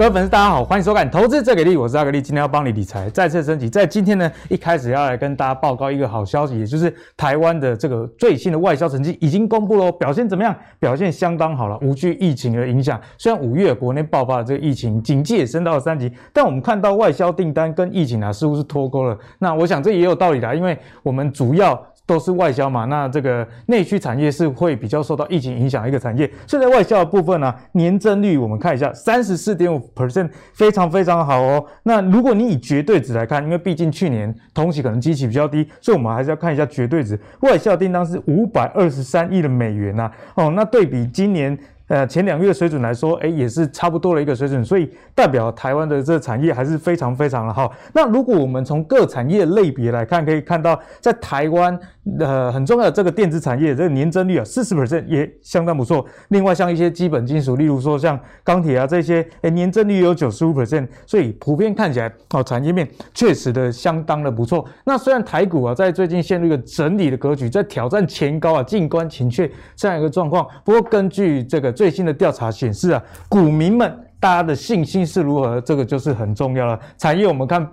各位粉丝，大家好，欢迎收看《投资最给力》，我是阿格力，今天要帮你理财再次升级。在今天呢，一开始要来跟大家报告一个好消息，也就是台湾的这个最新的外销成绩已经公布了，表现怎么样？表现相当好了，无惧疫情的影响。虽然五月国内爆发了这个疫情，警戒也升到了三级，但我们看到外销订单跟疫情啊似乎是脱钩了。那我想这也有道理的，因为我们主要。都是外销嘛，那这个内需产业是会比较受到疫情影响的一个产业。所以在外销的部分呢、年增率我们看一下，三十四点五 percent，非常非常好哦。那如果你以绝对值来看，因为毕竟去年同期可能基期比较低，所以我们还是要看一下绝对值。外销订单是五百二十三亿的美元呐、啊，哦，那对比今年。呃，前两个月水准来说，诶，也是差不多的一个水准，所以代表台湾的这个产业还是非常非常的好。那如果我们从各产业类别来看，可以看到在台湾，呃，很重要的这个电子产业，这个年增率啊，四十 percent 也相当不错。另外，像一些基本金属，例如说像钢铁啊这些，诶，年增率有九十五 percent，所以普遍看起来，哦，产业面确实的相当的不错。那虽然台股啊在最近陷入一个整理的格局，在挑战前高啊，静观情却这样一个状况，不过根据这个。最新的调查显示啊，股民们大家的信心是如何？这个就是很重要了。产业我们看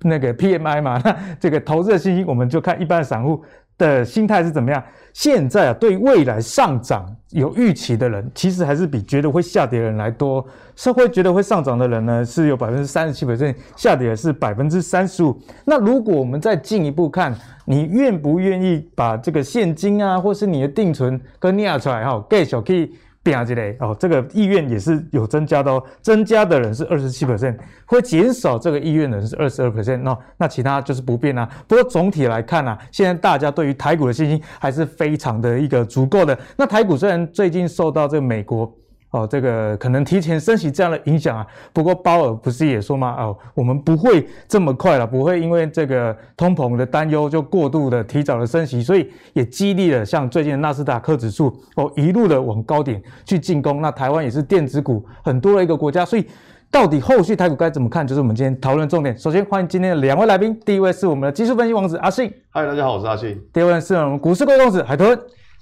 那个 PMI 嘛，那这个投资的信心，我们就看一般散户的心态是怎么样。现在啊，对未来上涨有预期的人，其实还是比觉得会下跌的人来多。社会觉得会上涨的人呢，是有百分之三十七百分下跌的是百分之三十五。那如果我们再进一步看，你愿不愿意把这个现金啊，或是你的定存跟捏出来哈，给小 K。变啊，之类哦，这个意愿也是有增加的哦，增加的人是二十七 percent，会减少这个意愿的人是二十二 percent，那那其他就是不变啊。不过总体来看啊，现在大家对于台股的信心还是非常的一个足够的。那台股虽然最近受到这个美国。哦，这个可能提前升息这样的影响啊。不过鲍尔不是也说吗？哦，我们不会这么快了，不会因为这个通膨的担忧就过度的提早的升息，所以也激励了像最近的纳斯达克指数哦，一路的往高点去进攻。那台湾也是电子股很多的一个国家，所以到底后续台股该怎么看，就是我们今天讨论重点。首先欢迎今天的两位来宾，第一位是我们的技术分析王子阿信，嗨，大家好，我是阿信。第二位是我们股市贵公子海豚。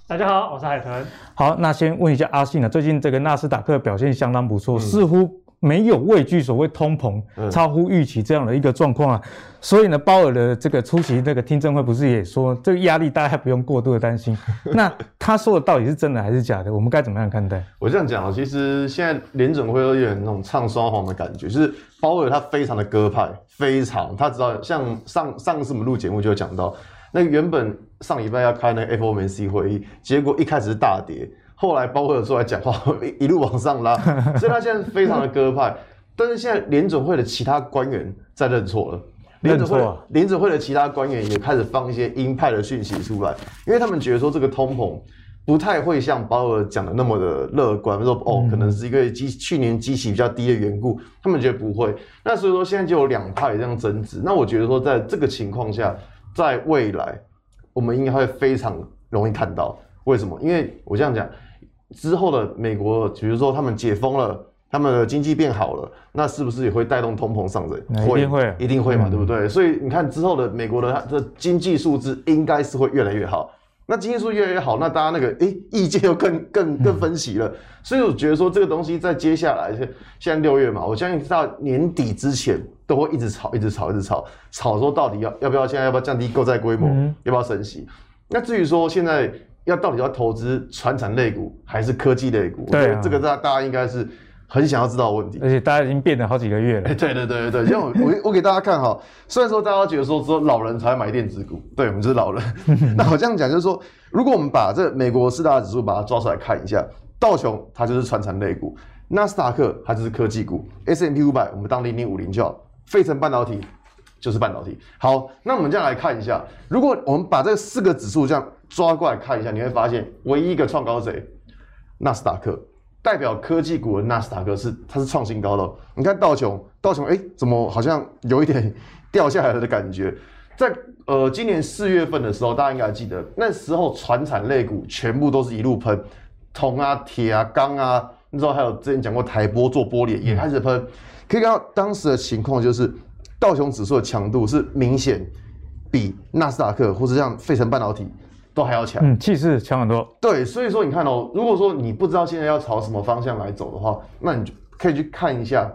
大家好，我是海豚。好，那先问一下阿信啊？最近这个纳斯达克表现相当不错，嗯、似乎没有畏惧所谓通膨、嗯、超乎预期这样的一个状况啊。所以呢，鲍尔的这个出席这个听证会，不是也说这个压力大家不用过度的担心？那他说的到底是真的还是假的？我们该怎么样看待？我这样讲啊，其实现在联准会有点那种唱双簧的感觉，就是鲍尔他非常的鸽派，非常他知道，像上上次我们录节目就有讲到。那原本上礼拜要开那个 FOMC 会议，结果一开始是大跌，后来鲍威尔出来讲话，一路往上拉，所以他现在非常的鸽派。但是现在联准会的其他官员在认错了，联准会联准会的其他官员也开始放一些鹰派的讯息出来，因为他们觉得说这个通膨不太会像鲍威尔讲的那么的乐观，说哦可能是一个基去年基期比较低的缘故，他们觉得不会。那所以说现在就有两派这样争执。那我觉得说在这个情况下。在未来，我们应该会非常容易看到为什么？因为我这样讲，之后的美国，比如说他们解封了，他们的经济变好了，那是不是也会带动通膨上阵？一定会，一定会嘛，嗯、对不对？所以你看之后的美国的它的经济数字应该是会越来越好。那经济数越来越好，那大家那个诶意见又更更更分歧了。嗯、所以我觉得说这个东西在接下来，现在六月嘛，我相信到年底之前都会一直炒，一直炒，一直炒，炒说到底要要不要现在要不要降低购债规模，嗯、要不要升息？那至于说现在要到底要投资传产类股还是科技类股，对、啊，这个大大家应该是。很想要知道的问题，而且大家已经变了好几个月了。欸、对对对对，像我我我给大家看哈，虽然说大家觉得说只有老人才买电子股，对，我们就是老人。那我这样讲就是说，如果我们把这美国四大指数把它抓出来看一下，道琼它就是传产类股，纳斯达克它就是科技股，S M P 五百我们当零零五零就好，费城半导体就是半导体。好，那我们这样来看一下，如果我们把这四个指数这样抓过来看一下，你会发现唯一一个创高者？纳斯达克。代表科技股的纳斯达克是它是创新高的。你看道琼，道琼哎，怎么好像有一点掉下来了的感觉？在呃今年四月份的时候，大家应该记得，那时候传产类股全部都是一路喷，铜啊、铁啊、钢啊，你知道还有之前讲过台玻做玻璃也开始喷。可以看到当时的情况就是，道琼指数的强度是明显比纳斯达克或者像费城半导体。都还要强，嗯，气势强很多。对，所以说你看哦，如果说你不知道现在要朝什么方向来走的话，那你就可以去看一下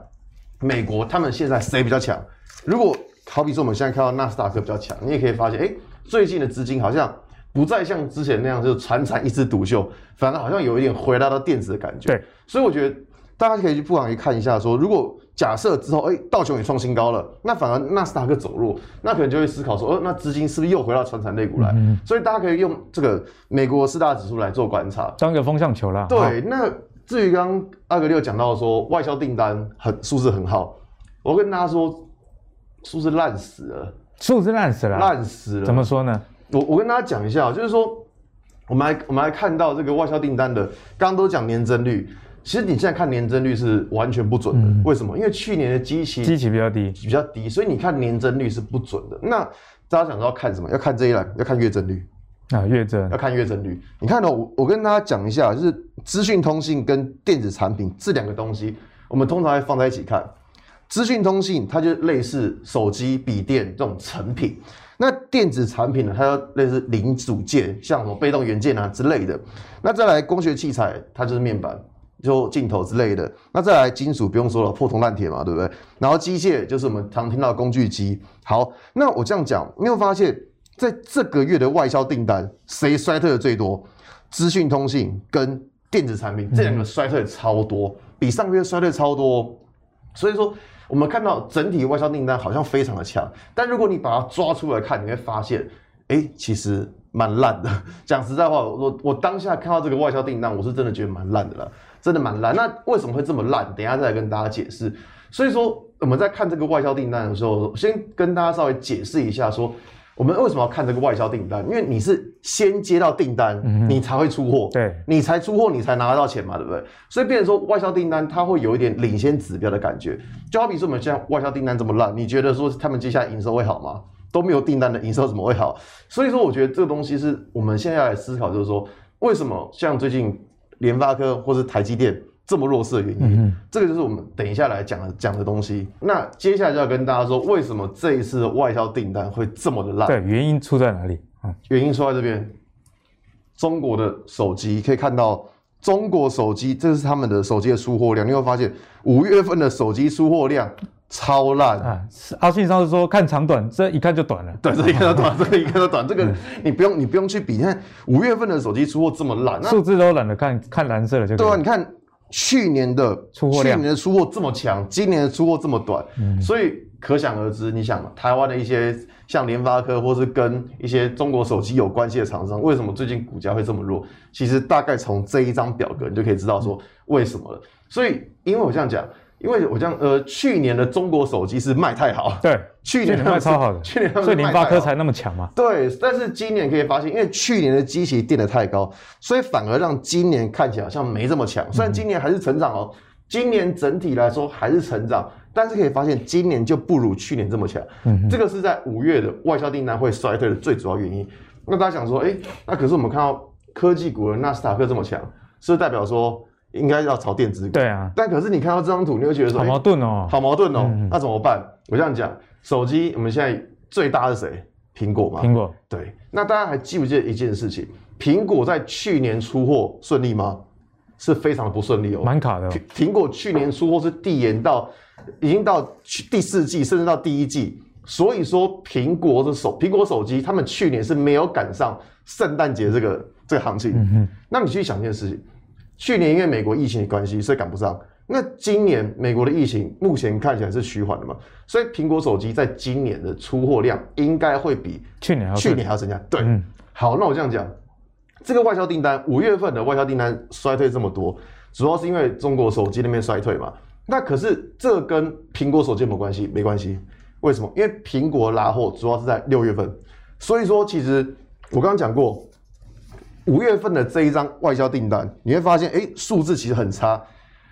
美国他们现在谁比较强？如果好比说我们现在看到纳斯达克比较强，你也可以发现，哎，最近的资金好像不再像之前那样就是传产一枝独秀，反而好像有一点回来到电子的感觉。对，所以我觉得大家可以去不妨去看一下說，说如果假设之后，哎，道琼也创新高了，那反而纳斯达克走弱，那可能就会思考说，哦，那资金是不是又回到传产类股来？嗯、所以大家可以用这个美国四大指数来做观察，当个风向球啦。对，哦、那至于刚刚阿格力有讲到说外销订单很数字很好，我跟大家说。数字烂死了，数字烂死了，烂死了。怎么说呢？我我跟大家讲一下，就是说，我们来我们来看到这个外销订单的，刚刚都讲年增率，其实你现在看年增率是完全不准的。嗯、为什么？因为去年的基期基期比较低，比较低，所以你看年增率是不准的。那大家想知道看什么？要看这一栏，要看月增率啊，月增，要看月增率。你看呢、喔？我我跟大家讲一下，就是资讯通信跟电子产品这两个东西，我们通常会放在一起看。资讯通信，它就类似手机、笔电这种成品。那电子产品呢，它就类似零组件，像什么被动元件啊之类的。那再来光学器材，它就是面板，就镜头之类的。那再来金属，不用说了，破铜烂铁嘛，对不对？然后机械就是我们常听到的工具机。好，那我这样讲，你会发现在这个月的外销订单，谁衰退的最多？资讯通信跟电子产品这两个衰退超多，比上个月衰退超多。所以说。我们看到整体外销订单好像非常的强，但如果你把它抓出来看，你会发现，哎，其实蛮烂的。讲实在话，我我当下看到这个外销订单，我是真的觉得蛮烂的了，真的蛮烂。那为什么会这么烂？等一下再来跟大家解释。所以说，我们在看这个外销订单的时候，先跟大家稍微解释一下说。我们为什么要看这个外销订单？因为你是先接到订单，嗯、你才会出货，对，你才出货，你才拿得到钱嘛，对不对？所以变成说外销订单它会有一点领先指标的感觉，就好比说我们现在外销订单这么烂，你觉得说他们接下来营收会好吗？都没有订单的营收怎么会好？所以说我觉得这个东西是我们现在要来思考，就是说为什么像最近联发科或是台积电。这么弱势的原因，嗯、这个就是我们等一下来讲的讲的东西。那接下来就要跟大家说，为什么这一次的外销订单会这么的烂？对，原因出在哪里？嗯，原因出在这边，中国的手机可以看到，中国手机这是他们的手机的出货量，你会发现五月份的手机出货量超烂啊！阿信上次说看长短，这一看就短了。对，这一看就短，这个一看就短，这个你不用你不用去比。你看五月份的手机出货这么烂，数字都懒得看，看蓝色的就对啊，你看。去年的出货量，去年的出货这么强，今年的出货这么短，嗯、所以可想而知，你想台湾的一些像联发科，或是跟一些中国手机有关系的厂商，为什么最近股价会这么弱？其实大概从这一张表格你就可以知道说为什么了。所以，因为我这样讲。因为我这样，呃，去年的中国手机是卖太好，对，去年卖超好的，去年所以联发科才那么强嘛。对，但是今年可以发现，因为去年的基期垫得太高，所以反而让今年看起来好像没这么强。虽然今年还是成长哦，今年整体来说还是成长，但是可以发现今年就不如去年这么强。嗯哼，这个是在五月的外销订单会衰退的最主要原因。那大家想说，哎，那可是我们看到科技股的纳斯达克这么强，是不是代表说？应该要炒电子股，对啊。但可是你看到这张图，你会觉得说好矛盾哦，好矛盾哦。嗯、那怎么办？我这样讲，手机我们现在最大的是谁？苹果嘛。苹果。对。那大家还记不记得一件事情？苹果在去年出货顺利吗？是非常的不顺利哦，蛮卡的、哦。苹果去年出货是递延到，已经到第四季，甚至到第一季。所以说，苹果的手，苹果手机，他们去年是没有赶上圣诞节这个这个行情。嗯哼。那你去想一件事情。去年因为美国疫情的关系，所以赶不上。那今年美国的疫情目前看起来是趋缓的嘛，所以苹果手机在今年的出货量应该会比去年去年还要增加。对，嗯、好，那我这样讲，这个外销订单五月份的外销订单衰退这么多，主要是因为中国手机那边衰退嘛。那可是这跟苹果手机有没有关系？没关系。为什么？因为苹果拉货主要是在六月份，所以说其实我刚刚讲过。五月份的这一张外销订单，你会发现，哎，数字其实很差。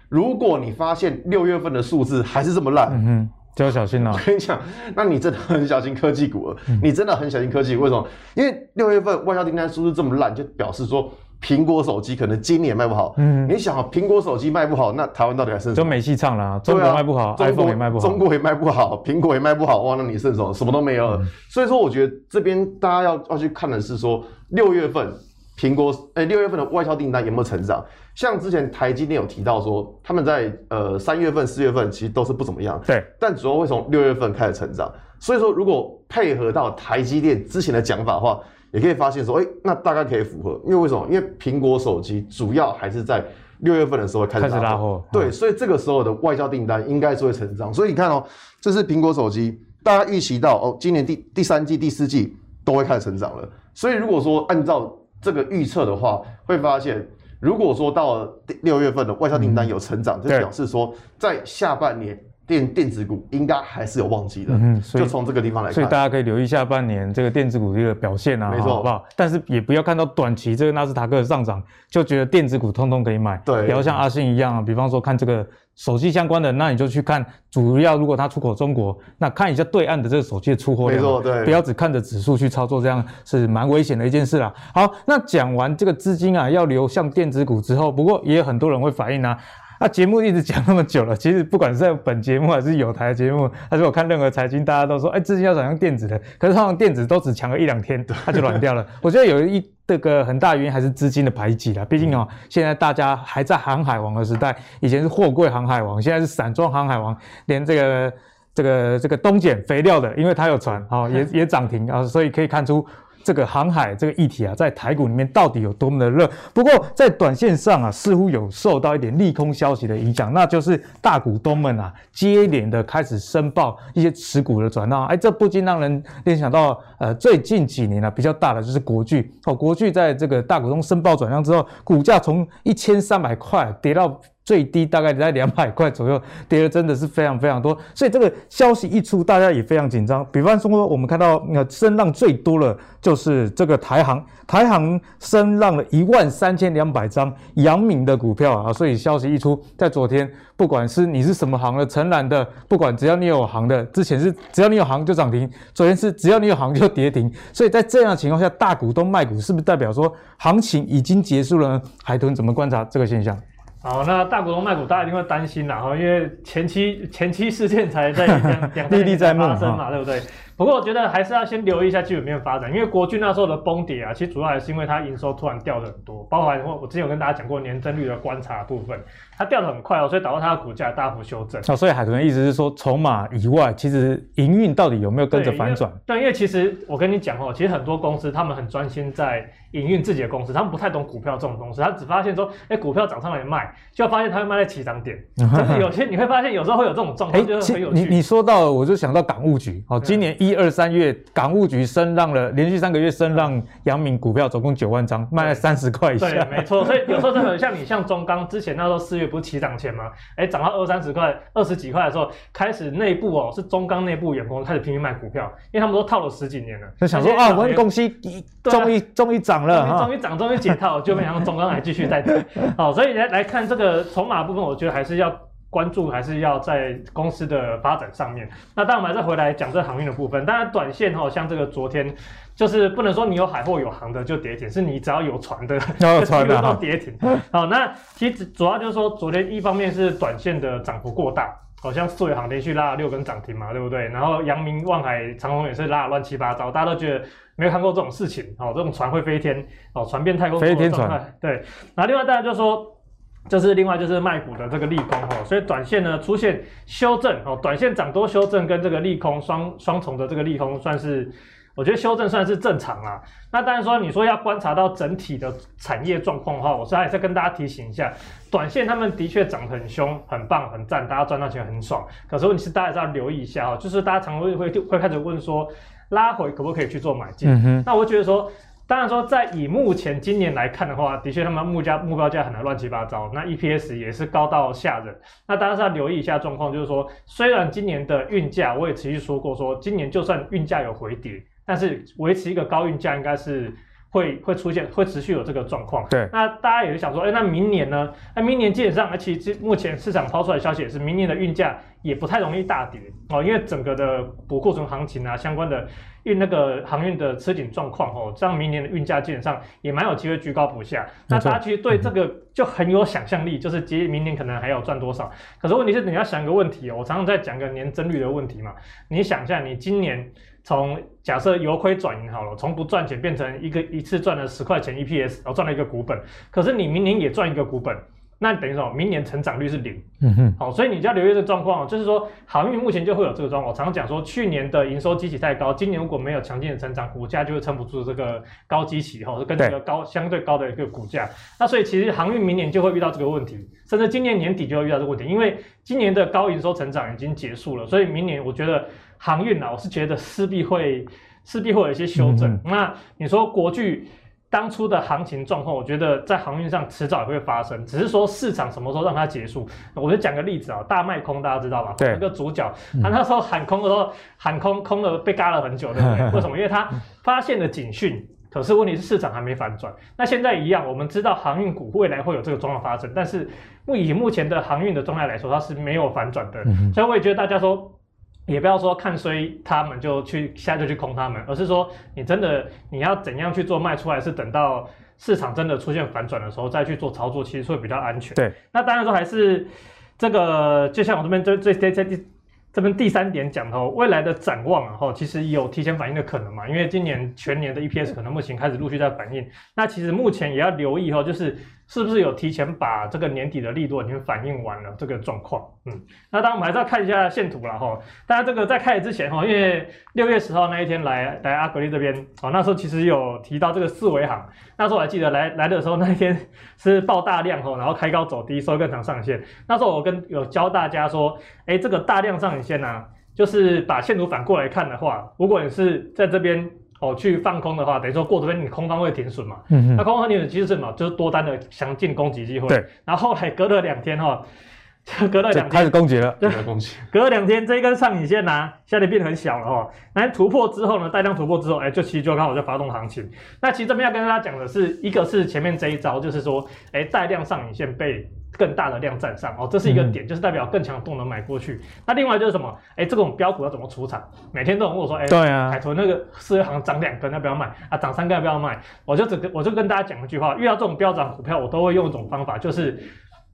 如果你发现六月份的数字还是这么烂，嗯，就要小心了。我跟你讲，那你真的很小心科技股了。嗯、你真的很小心科技，为什么？因为六月份外销订单数字这么烂，就表示说苹果手机可能今年卖不好。嗯，你想啊，苹果手机卖不好，那台湾到底还剩什么？就没戏唱了。中国卖不好，iPhone 也卖不好，中国也卖不好，苹果也卖不好，哇，那你剩什么？什么都没有了。嗯、所以说，我觉得这边大家要要去看的是说六月份。苹果诶六月份的外销订单有没有成长？像之前台积电有提到说，他们在呃三月份、四月份其实都是不怎么样，对，但主要会从六月份开始成长。所以说，如果配合到台积电之前的讲法的话，也可以发现说，哎、欸，那大概可以符合。因为为什么？因为苹果手机主要还是在六月份的时候开始拉货，对、嗯，所以这个时候的外销订单应该是会成长。所以你看哦，这是苹果手机，大家预期到哦，今年第第三季、第四季都会开始成长了。所以如果说按照这个预测的话，会发现，如果说到六月份的外销订单有成长，嗯、就表示说在下半年。电电子股应该还是有旺季的，嗯，就从这个地方来看，所以大家可以留意下半年这个电子股的一个表现啊，没错，好不好？但是也不要看到短期这个纳斯达克的上涨就觉得电子股通通可以买，对，不要像阿信一样啊，比方说看这个手机相关的，那你就去看主要，如果它出口中国，那看一下对岸的这个手机的出货量，没错，对，不要只看着指数去操作，这样是蛮危险的一件事啦。好，那讲完这个资金啊要流向电子股之后，不过也有很多人会反映啊。那节目一直讲那么久了，其实不管是在本节目还是有台节目，还是我看任何财经，大家都说，哎，资金要转向电子的，可是他们电子都只强了一两天，它就软掉了。我觉得有一这个很大原因还是资金的排挤啦。毕竟哦，现在大家还在航海王的时代，以前是货柜航海王，现在是散装航海王，连这个这个这个东碱肥料的，因为它有船，哦，也 也涨停啊，所以可以看出。这个航海这个议题啊，在台股里面到底有多么的热？不过在短线上啊，似乎有受到一点利空消息的影响，那就是大股东们啊，接连的开始申报一些持股的转让。哎，这不禁让人联想到，呃，最近几年啊，比较大的就是国巨哦，国巨在这个大股东申报转让之后，股价从一千三百块跌到。最低大概在两百块左右，跌的真的是非常非常多，所以这个消息一出，大家也非常紧张。比方说，我们看到呃，声浪最多了就是这个台航，台航声浪了一万三千两百张阳明的股票啊，所以消息一出，在昨天，不管是你是什么行的，成蓝的，不管只要你有行的，之前是只要你有行就涨停，昨天是只要你有行就跌停，所以在这样的情况下，大股东卖股是不是代表说行情已经结束了呢？海豚怎么观察这个现象？好，那大股东卖股，大家一定会担心啦，哈，因为前期前期事件才在两两天前才发生嘛，对不对？不过我觉得还是要先留意一下基本面发展，因为国巨那时候的崩跌啊，其实主要还是因为它营收突然掉的很多，包含我我之前有跟大家讲过年增率的观察部分，它掉的很快哦，所以导致它的股价大幅修正。哦，所以海豚的意思是说，筹码以外，其实营运到底有没有跟着反转？对，因为其实我跟你讲哦，其实很多公司他们很专心在营运自己的公司，他们不太懂股票这种东西，他只发现说，哎，股票涨上来卖，就发现他会卖在起涨点。但是有些你会发现有时候会有这种状况，就是很有趣。你你说到，我就想到港务局哦，今年一二三月。港务局升浪了，连续三个月升浪阳明股票总共九万张，卖了三十块以下。对，没错。所以有时候真的很像你，像中钢之前那时候四月不是起涨前吗？哎，涨到二三十块、二十几块的时候，开始内部哦，是中钢内部员工开始拼命卖股票，因为他们都套了十几年了，就想说啊，我们公司终于终于涨了，终于涨，终于解套，就没想到中钢还继续在涨。好，所以来来看这个筹码部分，我觉得还是要。关注还是要在公司的发展上面。那当然，我们还是回来讲这航运的部分。当然，短线哈，像这个昨天，就是不能说你有海货有航的就跌停，是你只要有船的，有 船的都跌停。好，那其实主要就是说，昨天一方面是短线的涨幅过大，好像四维航连续拉了六根涨停嘛，对不对？然后阳明、望海、长虹也是拉了乱七八糟，大家都觉得没有看过这种事情，哦，这种船会飞天，哦，船变太空飞天船，对。然后另外大家就说。就是另外就是卖股的这个利空哈，所以短线呢出现修正哦，短线涨多修正跟这个利空双双重的这个利空算是，我觉得修正算是正常啦。那当然说你说要观察到整体的产业状况的话，我是还是跟大家提醒一下，短线他们的确涨得很凶，很棒很赞，大家赚到钱很爽。可是问题是大家是要留意一下哦，就是大家常会会会开始问说，拉回可不可以去做买进？那我觉得说。当然说，在以目前今年来看的话，的确他们目价目标价很难乱七八糟，那 EPS 也是高到吓人。那当然是要留意一下状况，就是说，虽然今年的运价，我也持续说过，说今年就算运价有回跌，但是维持一个高运价应该是。会会出现，会持续有这个状况。对，那大家也是想说，哎，那明年呢？那明年基本上，而且目前市场抛出来的消息也是，明年的运价也不太容易大跌哦，因为整个的补库存行情啊，相关的运那个航运的吃紧状况哦，这样明年的运价基本上也蛮有机会居高不下。那大家其实对这个就很有想象力，就是接明年可能还要赚多少。可是问题是你要想一个问题哦，我常常在讲个年增率的问题嘛，你想一下，你今年。从假设由亏转盈好了，从不赚钱变成一个一次赚了十块钱 EPS，然后赚了一个股本，可是你明年也赚一个股本。那等于说，明年成长率是零。嗯哼，好，所以你就要留意这个状况，就是说航运目前就会有这个状况。我常常讲说，去年的营收基期太高，今年如果没有强劲的成长，股价就会撑不住这个高基期，哈，跟这个高相对高的一个股价。那所以其实航运明年就会遇到这个问题，甚至今年年底就会遇到这个问题，因为今年的高营收成长已经结束了，所以明年我觉得航运啊，我是觉得势必会势必会有一些修正。嗯、那你说国巨？当初的行情状况，我觉得在航运上迟早也会发生，只是说市场什么时候让它结束。我就讲个例子啊，大卖空大家知道吧？对，那个主角，他那时候喊空的时候，喊空空了被嘎了很久，对不对？为什么？因为他发现了警讯，可是问题是市场还没反转。那现在一样，我们知道航运股未来会有这个状况发生，但是以目前的航运的状态来说，它是没有反转的。所以我也觉得大家说。也不要说看衰他们就去现在就去空他们，而是说你真的你要怎样去做卖出来，是等到市场真的出现反转的时候再去做操作，其实会比较安全。对，那当然说还是这个，就像我这边最最最最第这边第三点讲的哦，未来的展望啊，哈，其实有提前反应的可能嘛，因为今年全年的 EPS 可能目前开始陆续在反应，那其实目前也要留意哈，就是。是不是有提前把这个年底的利多已经反映完了这个状况？嗯，那当然我们还是要看一下线图了哈。大家这个在开始之前哈，因为六月十号那一天来来阿格力这边哦，那时候其实有提到这个四维行，那时候我还记得来来的时候那一天是爆大量哈，然后开高走低收更长上影线。那时候我跟有教大家说，哎，这个大量上影线呢、就是把线图反过来看的话，如果你是在这边。哦，去放空的话，等于说过这边你空方会停损嘛？嗯嗯。那空方停损其实是什么？就是多单的强劲攻击机会。对。然后后来隔了两天哈，隔了两天开始攻击了。对，攻击。隔了两天，这一根上影线呢、啊，现在变得很小了哈。那突破之后呢，带量突破之后，哎，就其实就刚好在发动行情。那其实这边要跟大家讲的是，一个是前面这一招，就是说，哎，带量上影线被。更大的量站上哦，这是一个点，嗯、就是代表更强动能买过去。那另外就是什么？哎，这种标股要怎么出场？每天都有人问我说，哎，对啊，海豚那个四月行涨两根要不要卖啊？涨三根要不要卖？我就只我就跟大家讲一句话：遇到这种飙涨股票，我都会用一种方法，就是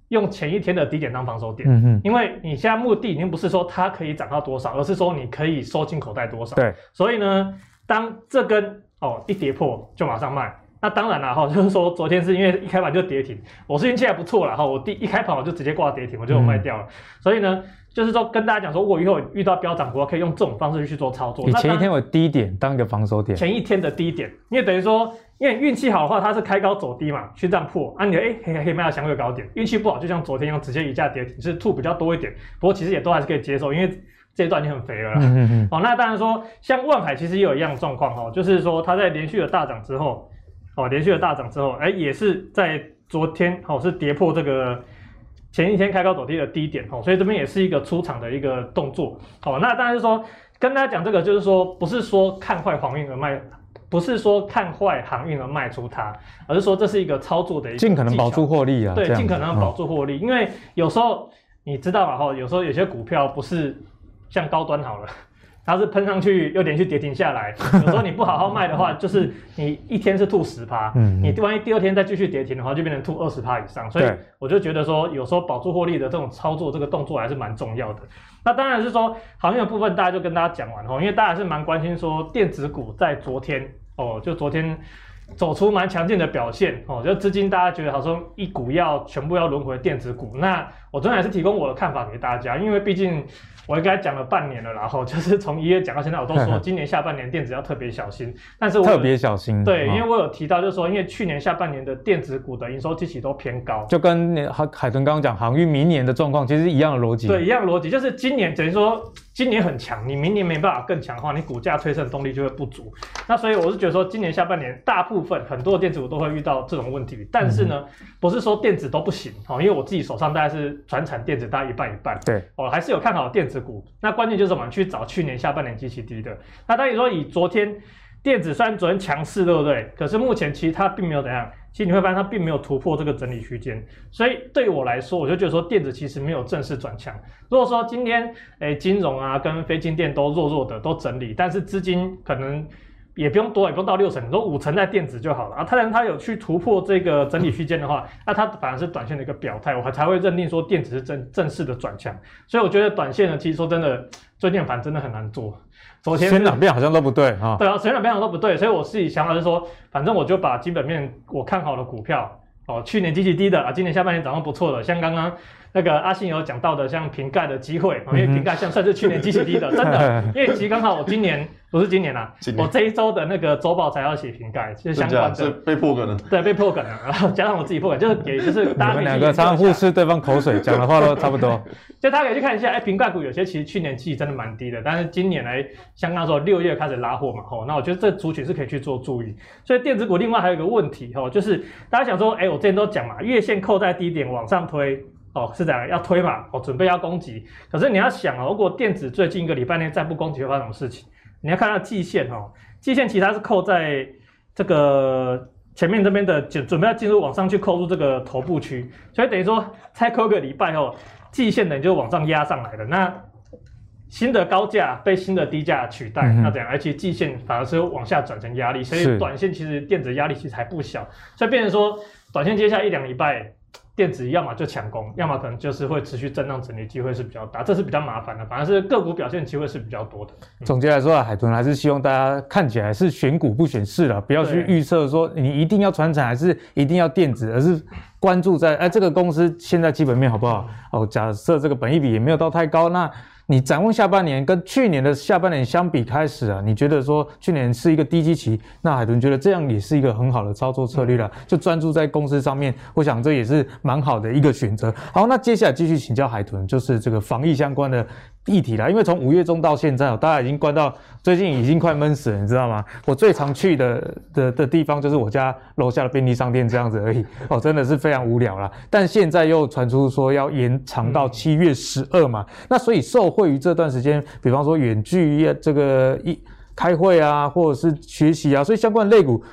用前一天的低点当防守点。嗯嗯，因为你现在目的已经不是说它可以涨到多少，而是说你可以收进口袋多少。对，所以呢，当这根哦一跌破，就马上卖。那当然了哈，就是说昨天是因为一开盘就跌停，我是运气还不错了哈，我第一开盘我就直接挂跌停，我就卖掉了。嗯、所以呢，就是说跟大家讲说，我以后遇到飙涨股，可以用这种方式去做操作。你前一天有低点当一个防守点，前一天的低点，因为等于说，因为运气好的话，它是开高走低嘛，去这样破，啊你哎可以可以卖到相对高点。运气不好，就像昨天一样，直接一价跌停，是吐比较多一点，不过其实也都还是可以接受，因为这一段已经很肥了啦。嗯嗯哦，那当然说，像万海其实也有一样的状况哈，就是说它在连续的大涨之后。哦，连续的大涨之后，哎，也是在昨天哦，是跌破这个前一天开高走低的低点哦，所以这边也是一个出场的一个动作。哦，那当然是说跟大家讲这个，就是说不是说看坏航运而卖，不是说看坏航运而卖出它，而是说这是一个操作的一个尽可能保住获利啊，对，尽可能保住获利，因为有时候你知道嘛，哈，有时候有些股票不是像高端好了。它是喷上去又连续跌停下来，有时候你不好好卖的话，就是你一天是吐十趴，你万一第二天再继续跌停的话，就变成吐二十趴以上。所以我就觉得说，有时候保住获利的这种操作，这个动作还是蛮重要的。那当然是说，行业的部分大家就跟大家讲完哦，因为大家是蛮关心说电子股在昨天哦，就昨天走出蛮强劲的表现哦，就资金大家觉得好像一股要全部要轮回电子股。那我昨天还是提供我的看法给大家，因为毕竟。我应该讲了半年了，然 后就是从一月讲到现在，我都说今年下半年电子要特别小心。但是我特别小心，对，因为我有提到，就是说，因为去年下半年的电子股的营收基期都偏高，就跟海海豚刚刚讲航运明年的状况其实是一样的逻辑。对，一样逻辑，就是今年等于说今年很强，你明年没办法更强的话，你股价推升动力就会不足。那所以我是觉得说，今年下半年大部分很多的电子股都会遇到这种问题。但是呢，不是说电子都不行哦，因为我自己手上大概是传产电子大概一半一半。对，我还是有看好电子。股，那关键就是我们？去找去年下半年极其低的。那当你说以昨天电子虽然昨天强势，对不对？可是目前其实它并没有怎样，其实你会发现它并没有突破这个整理区间。所以对我来说，我就觉得说电子其实没有正式转强。如果说今天诶金融啊跟非金电都弱弱的都整理，但是资金可能也不用多，也不用到六成，你说五成在电子就好了啊。当然它有去突破这个整理区间的话，那它反而是短线的一个表态，我才会认定说电子是正正式的转强。所以我觉得短线呢，其实说真的，最近盘真的很难做。昨天前两边好像都不对啊。对啊，前两边好像都不对，所以我自己想法是说，反正我就把基本面我看好的股票哦，去年基期低的啊，今年下半年涨得不错的，像刚刚。那个阿信有讲到的，像瓶盖的机会，因为瓶盖像算是去年基期低的，真的，因为其实刚好我今年不是今年啦，年。我这一周的那个周报才要写瓶盖，其实相关的。是被破梗了，对，被破梗了，然 后加上我自己破梗，就是给就是大家们两个常常互吃对方口水，讲的话都差不多，就大家可以去看一下，哎，瓶盖股有些其实去年基期真的蛮低的，但是今年来像刚说六月开始拉货嘛，吼，那我觉得这族群是可以去做注意，所以电子股另外还有一个问题，吼，就是大家想说，哎，我之前都讲嘛，月线扣在低点往上推。哦，是这样，要推嘛，哦，准备要攻击。可是你要想哦，如果电子最近一个礼拜内再不攻击，会发生什么事情？你要看它季线哦，季线其实它是扣在这个前面这边的，准准备要进入往上去扣住这个头部区，所以等于说再扣个礼拜后，季线等于就往上压上来了。那新的高价被新的低价取代，嗯、那这样，而且季线反而是往下转成压力，所以短线其实电子压力其实还不小，所以变成说短线接下来一两礼拜。电子要么就强攻，要么可能就是会持续震荡整理，机会是比较大，这是比较麻烦的。反而是个股表现机会是比较多的。嗯、总结来说啊，海豚还是希望大家看起来是选股不选市了，不要去预测说你一定要传产还是一定要电子，而是关注在哎这个公司现在基本面好不好？哦，假设这个本益比也没有到太高，那。你展望下半年跟去年的下半年相比开始啊，你觉得说去年是一个低基期，那海豚觉得这样也是一个很好的操作策略了，就专注在公司上面，我想这也是蛮好的一个选择。好，那接下来继续请教海豚，就是这个防疫相关的。议题啦，因为从五月中到现在哦，大家已经关到最近已经快闷死了，你知道吗？我最常去的的的地方就是我家楼下的便利商店这样子而已哦，真的是非常无聊啦。但现在又传出说要延长到七月十二嘛，那所以受会于这段时间，比方说远距这个一开会啊，或者是学习啊，所以相关的类股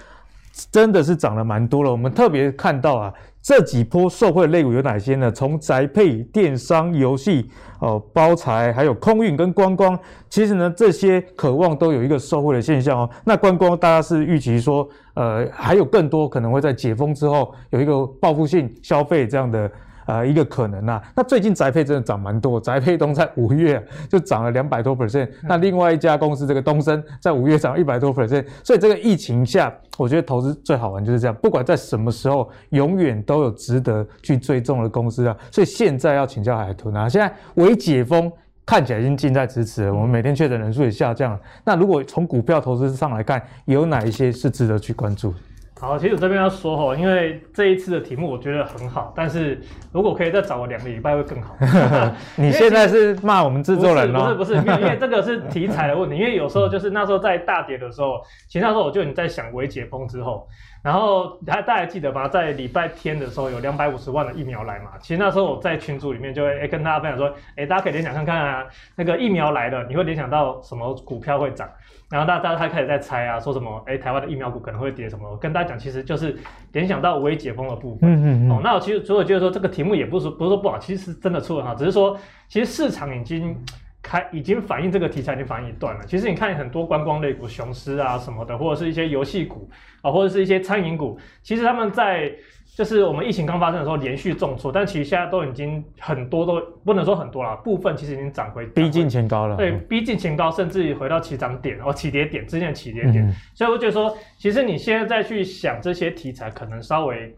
真的是涨了蛮多了。我们特别看到啊。这几波受惠的类股有哪些呢？从宅配、电商、游戏、哦包材，还有空运跟观光，其实呢，这些渴望都有一个受惠的现象哦。那观光大家是预期说，呃，还有更多可能会在解封之后有一个报复性消费这样的。呃，一个可能呐、啊，那最近宅配真的涨蛮多，宅配东在五月就涨了两百多 percent，那另外一家公司这个东升在五月涨一百多 percent，所以这个疫情下，我觉得投资最好玩就是这样，不管在什么时候，永远都有值得去追踪的公司啊。所以现在要请教海豚啊，现在微解封看起来已经近在咫尺了，我们每天确诊人数也下降了，那如果从股票投资上来看，有哪一些是值得去关注？好，其实我这边要说哦，因为这一次的题目我觉得很好，但是如果可以再找我两个礼拜会更好。你现在是骂我们制作人吗？不是不是，因为这个是题材的问题。因为有时候就是那时候在大跌的时候，其实那时候我就已经在想微解封之后，然后还大家记得吗？在礼拜天的时候有两百五十万的疫苗来嘛？其实那时候我在群组里面就会诶跟大家分享说，诶大家可以联想看看啊，那个疫苗来了，你会联想到什么股票会涨？然后大家大家开始在猜啊，说什么？哎，台湾的疫苗股可能会跌什么？我跟大家讲，其实就是联想到微解封的部分。嗯嗯嗯。哦，那我其实所以我觉得说这个题目也不是不是说不好，其实是真的出很好，只是说其实市场已经开已经反映这个题材已经反映一段了。其实你看很多观光类股、雄狮啊什么的，或者是一些游戏股啊，或者是一些餐饮股，其实他们在。就是我们疫情刚发生的时候连续重挫，但其实现在都已经很多都不能说很多了，部分其实已经涨回，逼近前高了。对，逼近前高，甚至回到起涨点哦，起跌点之前的起跌点。嗯、所以我觉得说，其实你现在再去想这些题材，可能稍微，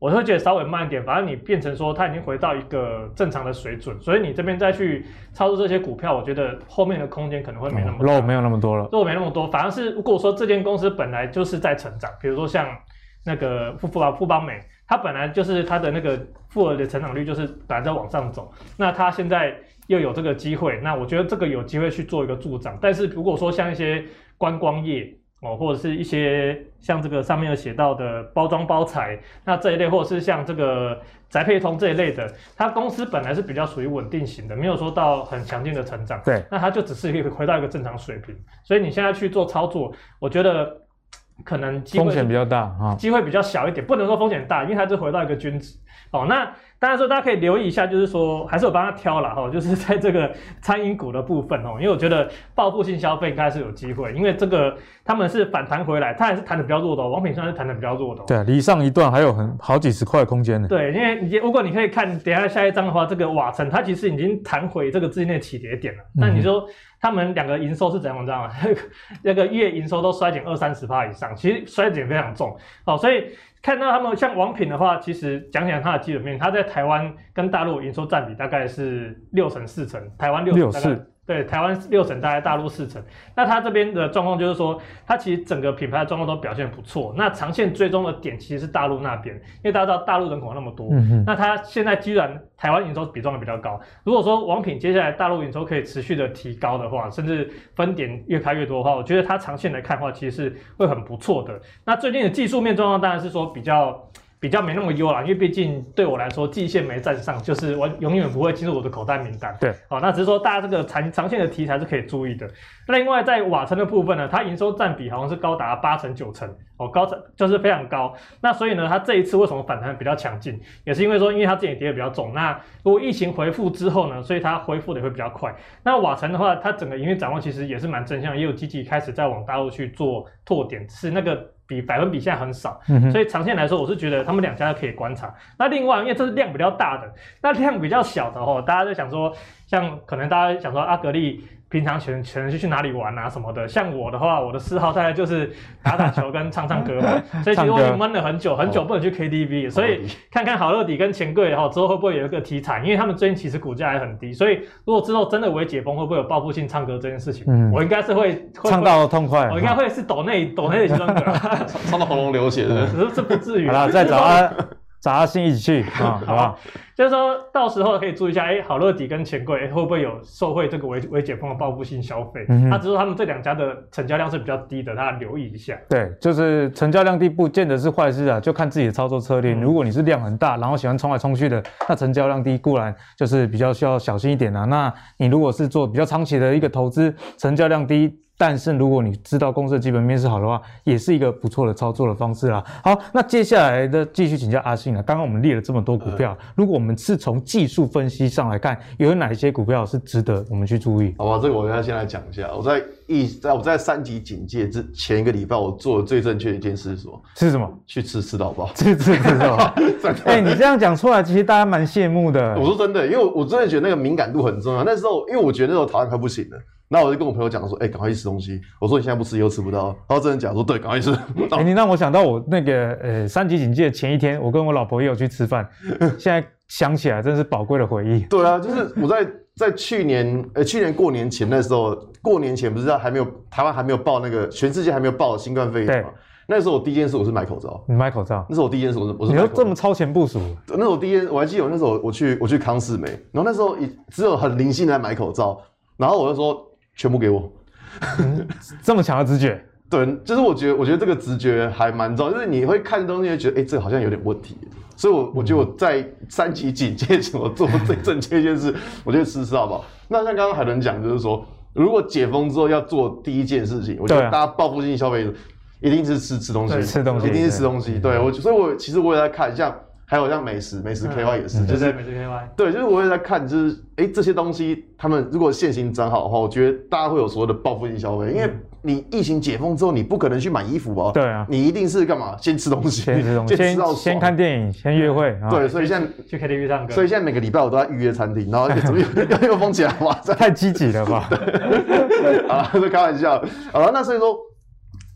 我会觉得稍微慢一点。反正你变成说它已经回到一个正常的水准，所以你这边再去操作这些股票，我觉得后面的空间可能会没那么多，肉没有那么多了，肉没那么多。反而是如果说这间公司本来就是在成长，比如说像那个富富邦富邦美。它本来就是它的那个复合的成长率就是本来在往上走，那它现在又有这个机会，那我觉得这个有机会去做一个助长。但是如果说像一些观光业哦，或者是一些像这个上面有写到的包装包材，那这一类，或者是像这个宅配通这一类的，它公司本来是比较属于稳定型的，没有说到很强劲的成长。对，那它就只是可以回到一个正常水平。所以你现在去做操作，我觉得。可能机会风险比较大啊，机会比较小一点，不能说风险大，因为它是回到一个均值。哦，那当然说大家可以留意一下，就是说还是我帮他挑了哈，就是在这个餐饮股的部分哦，因为我觉得报复性消费应该是有机会，因为这个他们是反弹回来，它还是弹的比较弱的哦，王品算是弹的比较弱的哦。对，离上一段还有很好几十块空间呢。对，因为你如果你可以看等一下下一张的话，这个瓦城它其实已经弹回这个之内起跌点了，那你说他们两个营收是怎样？这样啊？那个月营收都衰减二三十趴以上，其实衰减非常重哦，所以。看到他们像王品的话，其实讲讲它的基本面，它在台湾跟大陆营收占比大概是六成四成，台湾六成大概。对，台湾六成，大概大陆四成。那它这边的状况就是说，它其实整个品牌的状况都表现不错。那长线追踪的点其实是大陆那边，因为大家知道大陆人口那么多，嗯、哼那它现在居然台湾营收比重也比较高。如果说王品接下来大陆营收可以持续的提高的话，甚至分点越开越多的话，我觉得它长线来看的话，其实是会很不错的。那最近的技术面状况当然是说比较。比较没那么优啦，因为毕竟对我来说，季线没站上，就是我永远不会进入我的口袋名单。对，好、哦，那只是说大家这个长长线的题材是可以注意的。另外，在瓦城的部分呢，它营收占比好像是高达八成九成，哦，高成就是非常高。那所以呢，它这一次为什么反弹比较强劲，也是因为说，因为它自己跌的比较重。那如果疫情恢复之后呢，所以它恢复的也会比较快。那瓦城的话，它整个营运展望其实也是蛮正向，也有积极开始在往大陆去做拓点，是那个。比百分比现在很少，所以长线来说，我是觉得他们两家可以观察。那另外，因为这是量比较大的，那量比较小的哦，大家就想说，像可能大家想说阿格力。平常全全是去哪里玩啊什么的？像我的话，我的嗜好大概就是打打球跟唱唱歌嘛。所以其实我已经闷了很久，很久不能去 KTV。所以看看好乐迪跟钱柜然后之后会不会有一个题材？因为他们最近其实股价还很低，所以如果之后真的微解封，会不会有报复性唱歌这件事情？嗯，我应该是会唱到痛快。我应该会是抖内抖内的其中一个，唱到喉咙流血的，只 是这不至于。好了，再找啊。找阿信一起去 啊，好不好？就是说到时候可以注意一下，哎、欸，好乐迪跟钱柜会不会有受惠这个微微解封的报复性消费？嗯哼，他只是说他们这两家的成交量是比较低的，大家留意一下。对，就是成交量低不见得是坏事啊，就看自己的操作策略。嗯、如果你是量很大，然后喜欢冲来冲去的，那成交量低固然就是比较需要小心一点啊。那你如果是做比较长期的一个投资，成交量低。但是如果你知道公司的基本面是好的话，也是一个不错的操作的方式啦。好，那接下来的继续请教阿信啊。刚刚我们列了这么多股票，嗯、如果我们是从技术分析上来看，有哪一些股票是值得我们去注意？好吧，这个我要先来讲一下。我在一在我在三级警戒之前一个礼拜，我做的最正确的一件事是什么？是什么？去吃吃到饱。吃吃吃到饱。哎，你这样讲出来，其实大家蛮羡慕的。我说真的，因为我真的觉得那个敏感度很重要。那时候，因为我觉得那时候台湾快不行了。那我就跟我朋友讲说，哎、欸，赶快去吃东西。我说你现在不吃，以后吃不到。然后真的讲说，对，赶快吃。哎、欸，你让我想到我那个呃三级警戒前一天，我跟我老婆也有去吃饭。现在想起来，真是宝贵的回忆。对啊，就是我在在去年呃去年过年前那时候，过年前不是还没有台湾还没有报那个全世界还没有报新冠肺炎吗？那时候我第一件事我是买口罩。你买口罩？那是我第一件事，我是我是。你要这么超前部署？那时候我第一件，我还记得我那时候我去我去康士美，然后那时候只有很零星的买口罩，然后我就说全部给我。嗯、这么强的直觉，对，就是我觉得，我觉得这个直觉还蛮重要，就是你会看东西，觉得，哎、欸，这个好像有点问题，所以我，我我觉得我在三级警戒前，我做最正确一件事，我就试试好不好？那像刚刚海伦讲，就是说，如果解封之后要做第一件事情，我觉得大家报复性消费一定是吃吃东西，吃东西，一定是吃东西。对，我，所以我其实我也在看，像。还有像美食，美食 KY 也是，就是美食 KY，对，就是我也在看，就是哎、欸，这些东西他们如果现行涨好的话，我觉得大家会有所谓的报复性消费，因为你疫情解封之后，你不可能去买衣服吧？对啊，你一定是干嘛？先吃东西，先吃东西，先吃到先看电影，先约会。对，所以现在去 KTV 唱歌，所以现在每个礼拜我都在预约餐厅，然后怎么 又又封起来？哇，太积极了吧？啊，这开玩笑。好了，那所以说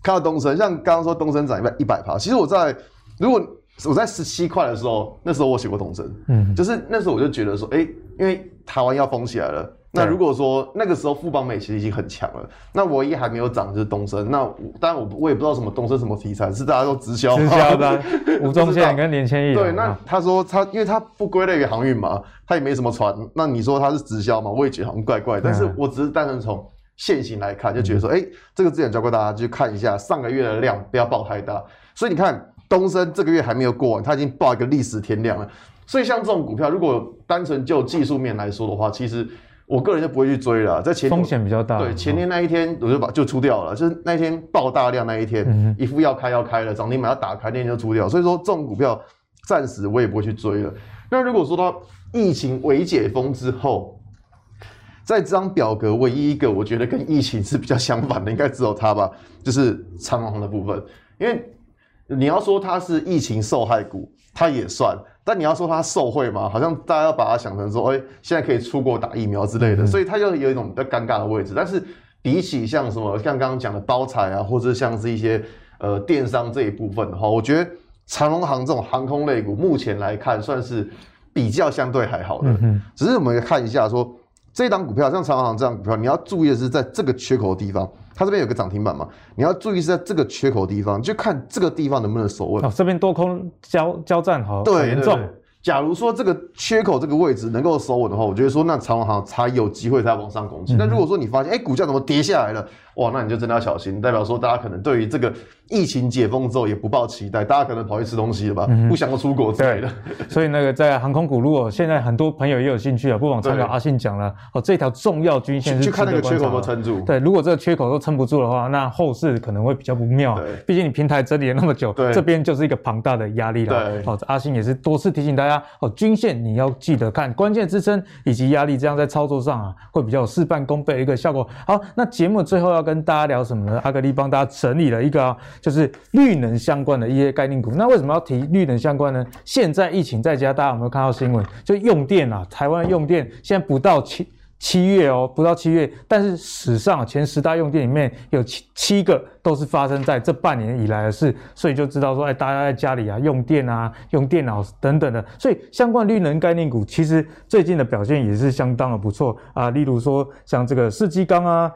看到东升，像刚刚说东升涨一百一百趴，其实我在如果。我在十七块的时候，那时候我写过东升，嗯，就是那时候我就觉得说，哎、欸，因为台湾要封起来了，那如果说那个时候富邦美其实已经很强了，那唯一还没有涨就是东升，那当然我我也不知道什么东升什么题材，是大家都直销，直销的 吴宗宪跟连千亿，对，那他说他因为他不归类于航运嘛，他也没什么船，那你说他是直销嘛，我也觉得好像怪怪，但是我只是单纯从现行来看，就觉得说，哎、欸，这个之前教过大家去看一下上个月的量，不要爆太大，所以你看。东升这个月还没有过完，它已经报一个历史天量了。所以像这种股票，如果单纯就技术面来说的话，其实我个人就不会去追了，在前风险比较大。对，前天那一天我就把就出掉了，就是那一天爆大量那一天，嗯、一副要开要开了，涨停板要打开那天就出掉。所以说这种股票暂时我也不会去追了。那如果说到疫情未解封之后，在这张表格唯一一个我觉得跟疫情是比较相反的，应该只有它吧，就是长荣的部分。因为你要说它是疫情受害股，它也算。但你要说它受贿吗？好像大家要把它想成说，哎、欸，现在可以出国打疫苗之类的，嗯、所以它就有一种比较尴尬的位置。但是比起像什么像刚刚讲的包材啊，或者像是一些呃电商这一部分的话，我觉得长荣航这种航空类股目前来看算是比较相对还好的。嗯、只是我们看一下说这档股票，像长荣航这档股票，你要注意的是在这个缺口的地方。它这边有个涨停板嘛，你要注意是在这个缺口地方，就看这个地方能不能守稳。哦，这边多空交交战好，对，严重。假如说这个缺口这个位置能够守稳的话，我觉得说那长荣航才有机会再往上攻击。那如果说你发现哎、欸、股价怎么跌下来了，哇，那你就真的要小心，代表说大家可能对于这个疫情解封之后也不抱期待，大家可能跑去吃东西了吧，嗯、不想要出国之类的。所以那个在航空股，如果现在很多朋友也有兴趣啊，不妨参考阿信讲了哦，这条重要均线是去看那个缺口能撑住。对，如果这个缺口都撑不住的话，那后市可能会比较不妙。对，毕竟你平台整理了那么久，对这边就是一个庞大的压力了。对，哦，阿信也是多次提醒大家哦，均线你要记得看关键支撑以及压力，这样在操作上啊会比较有事半功倍的一个效果。好，那节目最后要跟大家聊什么呢？阿格力帮大家整理了一个啊，就是绿能相关的一些概念股。那为什么要提绿能相关呢？现在疫情在家，大家有没有看到新闻？就用电啊，台湾用电现在不到七七月哦，不到七月，但是史上前十大用电里面有七七个都是发生在这半年以来的事，所以就知道说，哎，大家在家里啊用电啊，用电脑等等的，所以相关绿能概念股其实最近的表现也是相当的不错啊。例如说像这个世纪钢啊。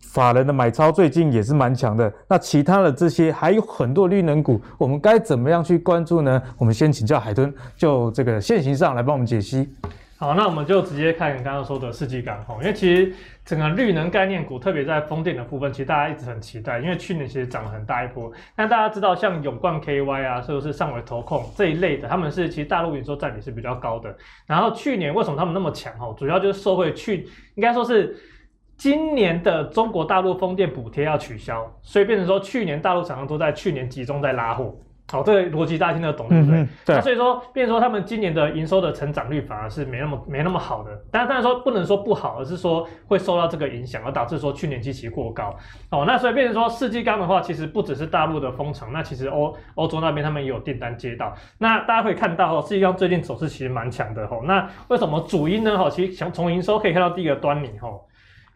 法人的买超最近也是蛮强的，那其他的这些还有很多绿能股，我们该怎么样去关注呢？我们先请教海豚，就这个现形上来帮我们解析。好，那我们就直接看刚刚说的世纪钢哈，因为其实整个绿能概念股，特别在风电的部分，其实大家一直很期待，因为去年其实涨了很大一波。但大家知道，像永冠 KY 啊，或者是上纬投控这一类的，他们是其实大陆营收占比是比较高的。然后去年为什么他们那么强哈？主要就是受惠去，应该说是。今年的中国大陆风电补贴要取消，所以变成说去年大陆厂商都在去年集中在拉货。好，这个逻辑大家听得懂对不对？嗯、对。那所以说，变成说他们今年的营收的成长率反而是没那么没那么好的。当然，当然说不能说不好，而是说会受到这个影响，而导致说去年基期过高。哦，那所以变成说世纪钢的话，其实不只是大陆的封城，那其实欧欧洲那边他们也有订单接到。那大家可以看到哦，世纪钢最近走势其实蛮强的哦。那为什么主因呢？哈，其实从从营收可以看到第一个端倪哈。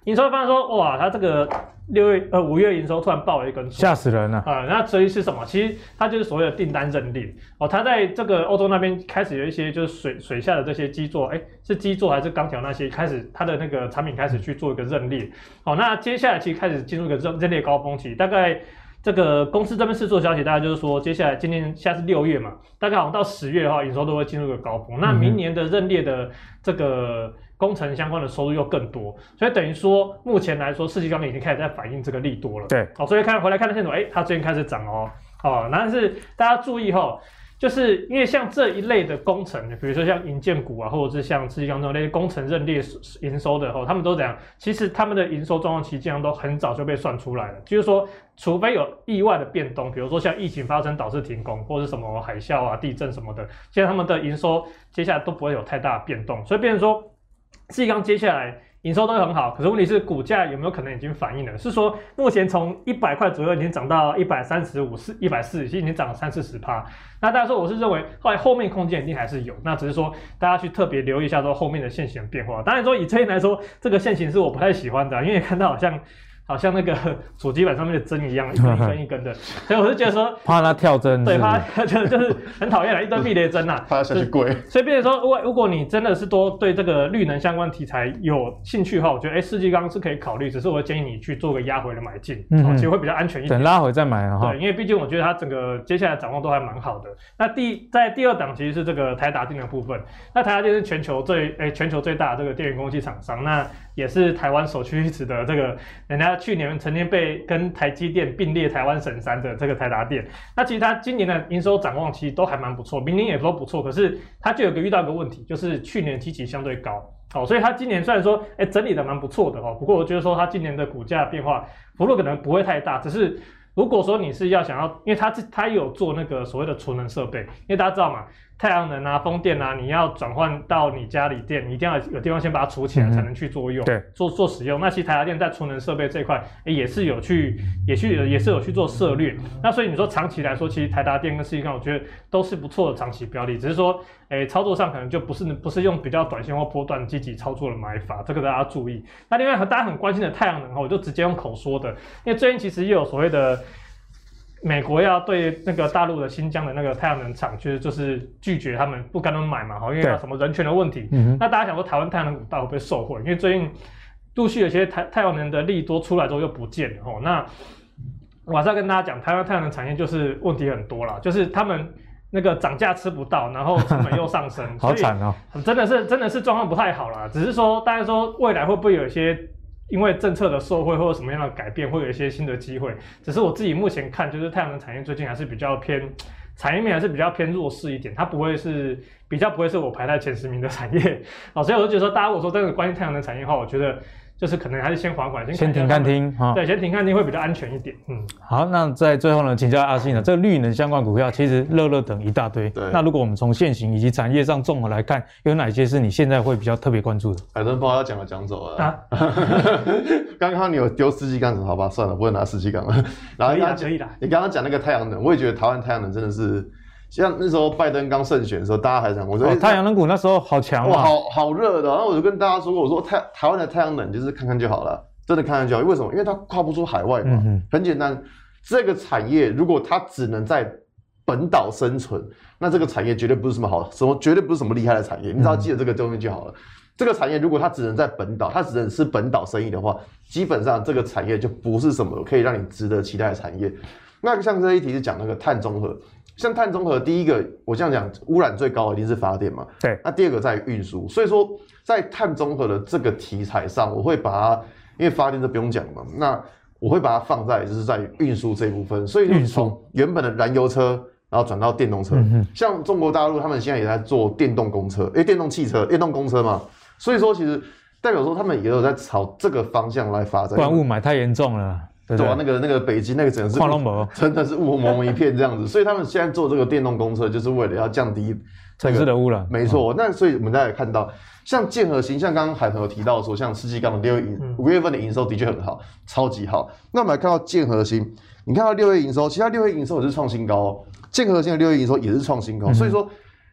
营收发现说，哇，它这个六月呃五月营收突然爆了一根，吓死人了啊、呃！那所以是什么？其实它就是所谓的订单认列哦。它在这个欧洲那边开始有一些就是水水下的这些基座，哎，是基座还是钢条那些开始它的那个产品开始去做一个认列。哦，那接下来其实开始进入一个认认列高峰期，大概这个公司这边是做消息，大概就是说，接下来今年现在是六月嘛，大概好像到十月的话，营收都会进入一个高峰。那明年的认列的这个。工程相关的收入又更多，所以等于说，目前来说，世纪钢已经开始在反映这个利多了。对，好，所以看回来看到线索，哎，它最近开始涨哦，哦，但是大家注意哈，就是因为像这一类的工程，比如说像银建股啊，或者是像世纪钢这种类工程认列营收的哈，他们都怎样？其实他们的营收状况其实上都很早就被算出来了，就是说，除非有意外的变动，比如说像疫情发生导致停工，或者是什么海啸啊、地震什么的，现在他们的营收接下来都不会有太大的变动，所以变成说。世纪钢接下来营收都很好，可是问题是股价有没有可能已经反映了？是说目前从一百块左右已经涨到一百三十五、四一百四十，已经涨了三四十趴。那大家说，我是认为后来后面空间一定还是有，那只是说大家去特别留意一下说后面的线型变化。当然说以这边来说，这个线型是我不太喜欢的，因为看到好像。好像那个 主机板上面的针一样，一根一根 一根的，所以我是觉得说怕它跳针，对，怕就 就是很讨厌了，一堆避雷针呐，怕它下去跪。所以，变成说，如果如果你真的是多对这个绿能相关题材有兴趣的话，我觉得哎，世纪钢是可以考虑，只是我建议你去做个压回的买进，嗯，其实会比较安全一点。等拉回再买啊，对，因为毕竟我觉得它整个接下来展望都还蛮好的。那第在第二档其实是这个台达电的部分，那台达电是全球最哎全球最大的这个电源供气厂商，那。也是台湾首屈一指的这个，人家去年曾经被跟台积电并列台湾省三的这个台达电，那其实它今年的营收展望其实都还蛮不错，明年也都不错，可是它就有个遇到一个问题，就是去年基期相对高。哦，所以它今年虽然说哎整理的蛮不错的哦，不过我觉得说它今年的股价变化幅度可能不会太大，只是。如果说你是要想要，因为它它有做那个所谓的储能设备，因为大家知道嘛，太阳能啊、风电啊，你要转换到你家里电，你一定要有地方先把它储起来，才能去作用，嗯、对，做做使用。那其实台达电在储能设备这一块，也是有去，也去，也是有去做策略。那所以你说长期来说，其实台达电跟世纪钢，我觉得都是不错的长期标的，只是说，诶，操作上可能就不是不是用比较短线或波段积极操作的买法，这个大家注意。那另外和大家很关心的太阳能，我就直接用口说的，因为最近其实也有所谓的。美国要对那个大陆的新疆的那个太阳能厂，其实就是拒绝他们不跟他们买嘛，哈，因为有什么人权的问题。嗯、那大家想说台湾太阳能股到底会不会受惠？因为最近陆续有些太太阳能的利多出来之后又不见了，哦，那我还是要跟大家讲，台湾太阳能产业就是问题很多啦，就是他们那个涨价吃不到，然后成本又上升，好惨哦，真的是真的是状况不太好啦。只是说大家说未来会不会有一些？因为政策的受惠或者什么样的改变，会有一些新的机会。只是我自己目前看，就是太阳能产业最近还是比较偏 产业面还是比较偏弱势一点，它不会是比较不会是我排在前十名的产业。哦，所以我就觉得，大家如果说真的关心太阳能产业的话，我觉得。就是可能还是先缓缓，先先停看听哈，对，先停看听会比较安全一点。嗯，好，那在最后呢，请教阿信呢，这个绿能相关股票其实乐乐等一大堆。对，那如果我们从现行以及产业上综合来看，有哪些是你现在会比较特别关注的？海豚帮他讲了讲走了啊。刚刚你有丢世纪钢子，好吧，算了，不会拿世纪钢了。然后你刚你刚刚讲那个太阳能，我也觉得台湾太阳能真的是。像那时候拜登刚胜选的时候，大家还想，我说、哦、太阳能股那时候好强哇，好好热的。然后我就跟大家说过，我说太台湾的太阳能就是看看就好了，真的看看就好。为什么？因为它跨不出海外嘛。嗯、很简单，这个产业如果它只能在本岛生存，那这个产业绝对不是什么好，什么绝对不是什么厉害的产业。你只要记得这个东西就好了。嗯、这个产业如果它只能在本岛，它只能是本岛生意的话，基本上这个产业就不是什么可以让你值得期待的产业。那像这一题是讲那个碳中和。像碳中和，第一个我这样讲，污染最高的一定是发电嘛。对。那第二个在运输，所以说在碳中和的这个题材上，我会把它，因为发电就不用讲嘛，那我会把它放在就是在运输这一部分。所以就从原本的燃油车，然后转到电动车。嗯。像中国大陆他们现在也在做电动公车，因为，电动汽车、电动公车嘛。所以说其实代表说他们也有在朝这个方向来发展。不然雾霾太严重了。对啊，那个那个北京那个城市，真的是雾蒙蒙一片这样子，所以他们现在做这个电动公车，就是为了要降低城市的污染。没错，那所以我们大家也看到，像建和兴，像刚刚海朋有提到说，像世纪港的六月营五月份的营收的确很好，超级好。那我们来看到建和兴，你看到六月营收，其他六月营收也是创新高哦。建和兴的六月营收也是创新高，所以说，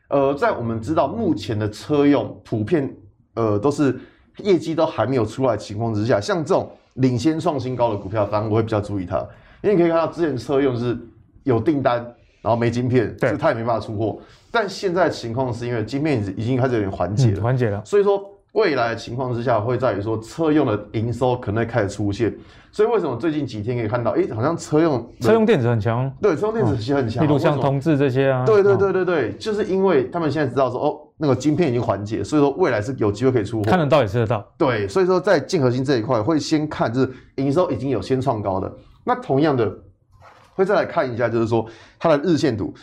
呃，在我们知道目前的车用普遍呃都是业绩都还没有出来的情况之下，像这种。领先创新高的股票，反而我会比较注意它，因为你可以看到之前车用是有订单，然后没晶片，所以它也没办法出货。但现在的情况是因为晶片已经开始有点缓解了，缓、嗯、解了。所以说未来的情况之下，会在于说车用的营收可能会开始出现。所以为什么最近几天可以看到，哎、欸，好像车用车用电子很强，对，车用电子其实很强，例如像通志这些啊，对对对对对，就是因为他们现在知道说哦。那个晶片已经缓解，所以说未来是有机会可以出货，看得到也吃得到。对，所以说在建和兴这一块会先看，就是营收已经有先创高的。那同样的，会再来看一下，就是说它的日线图。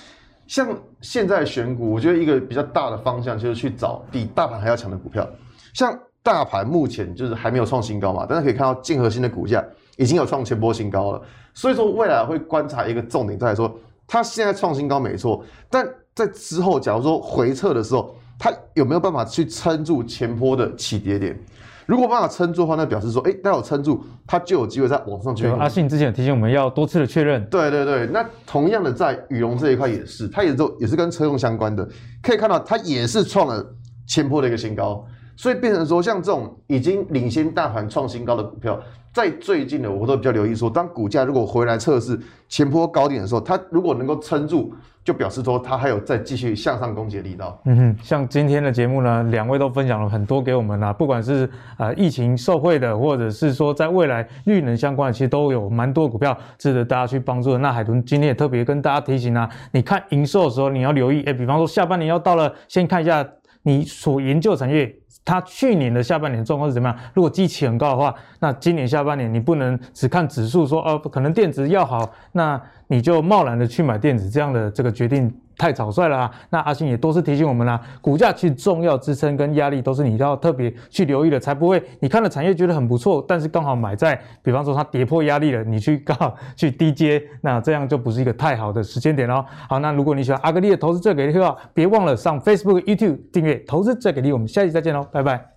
像现在选股，我觉得一个比较大的方向就是去找比大盘还要强的股票。像大盘目前就是还没有创新高嘛，但是可以看到竞合心的股价已经有创前波新高了。所以说未来会观察一个重点，在说它现在创新高没错，但在之后假如说回撤的时候。它有没有办法去撑住前坡的起跌点？如果办法撑住的话，那表示说，哎、欸，它有撑住，它就有机会再往上去。阿信之前有提醒我们要多次的确认。对对对，那同样的在羽绒这一块也是，它也都也是跟车用相关的，可以看到它也是创了前坡的一个新高，所以变成说像这种已经领先大盘创新高的股票，在最近的我都比较留意说，当股价如果回来测试前波高点的时候，它如果能够撑住。就表示说，它还有再继续向上攻击的力道。嗯哼，像今天的节目呢，两位都分享了很多给我们啊，不管是呃疫情受惠的，或者是说在未来绿能相关的，其实都有蛮多股票值得大家去帮助的。那海豚今天也特别跟大家提醒啊，你看营收的时候你要留意，哎，比方说下半年要到了，先看一下你所研究的产业它去年的下半年状况是怎么样？如果基期很高的话，那今年下半年你不能只看指数说哦，可能电子要好，那你就贸然的去买电子，这样的这个决定太草率了啊。那阿信也多次提醒我们啦，股价其实重要支撑跟压力都是你要特别去留意的，才不会你看了产业觉得很不错，但是刚好买在，比方说它跌破压力了，你去刚好去低接，那这样就不是一个太好的时间点哦。好，那如果你喜欢阿格力的投资最给力的话，别忘了上 Facebook、YouTube 订阅投资最给力。我们下期再见喽，拜拜。